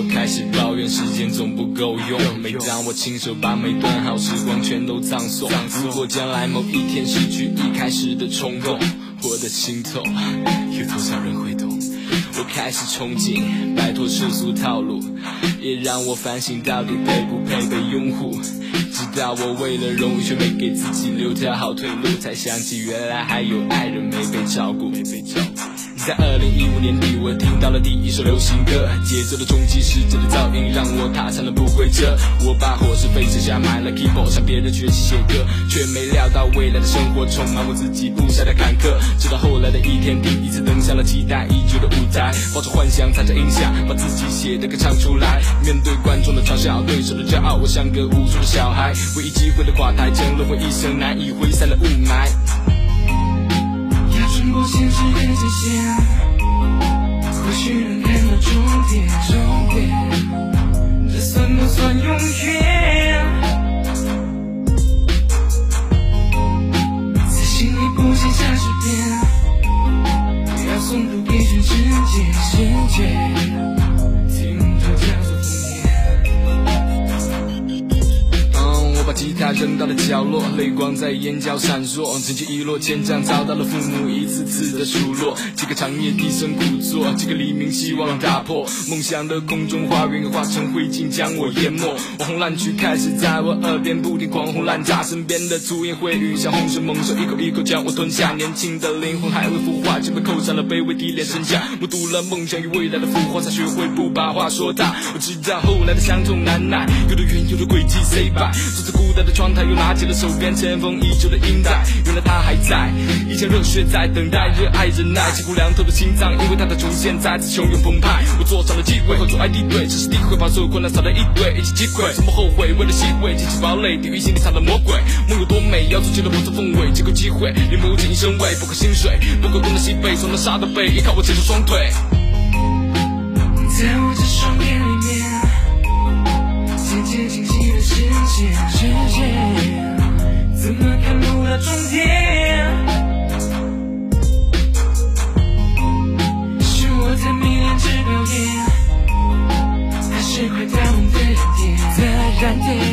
我开始抱怨时间总不够用，每当我亲手把每段好时光全都葬送，如果将来某一天失去一开始的冲动，我的心痛，有多少人会懂？我开始憧憬，摆脱世俗套路，也让我反省到底配不配被拥护。直到我为了荣誉却没给自己留条好退路，才想起原来还有爱人没被照顾。没被照顾。在二零一五年底，我听到了第一首流行歌，节奏的冲击，世界的噪音，让我踏上了不归车。我把伙食费省下，买了 keyboard，向别人学习写歌，却没料到未来的生活充满我自己布下的坎坷。直到后来的一天，第一次登上了期待已久的舞台，抱着幻想，踩着音响，把自己写的歌唱出来。面对观众的嘲笑，对手的骄傲，我像个无助的小孩。唯一机会的垮台，成了我一生难以挥散的雾霾。现实的界限，或许能看到终点，终点，这算不算永远？在心里谱写下诗篇，要送读给全世界，世界，我把吉他扔到了角落，泪光在眼角闪烁。成绩一落千丈，遭到了父母一次次的数落。几个长夜低声苦坐，几个黎明希望打破。梦想的空中花园化成灰烬，将我淹没。网红烂曲开始在我耳边不停狂轰滥炸，身边的粗言秽语像洪水猛兽，一口一口将我吞下。年轻的灵魂还未孵化，就被扣上了卑微低廉身价。目睹了梦想与未来的腐化，才学会不把话说大。我知道后来的伤痛难耐，有的缘，有的轨迹 say bye。坐在孤单的窗他，又拿起了手边尘封已久的音带，原来他还在。一腔热血在。等待，热爱忍耐，几乎凉透的心脏，因为他的出现再次汹涌澎湃。我坐上了机位，和阻碍敌对，只是地会把所有困难扫在。一堆，一起击溃，从不后悔，为了机会，激起堡垒，地狱心里藏的魔鬼。梦有多美，要走进了不择凤尾，这个机会，连不尽一身味，不可薪水，不够东南西北，从南杀到北，依靠我牵手双腿。这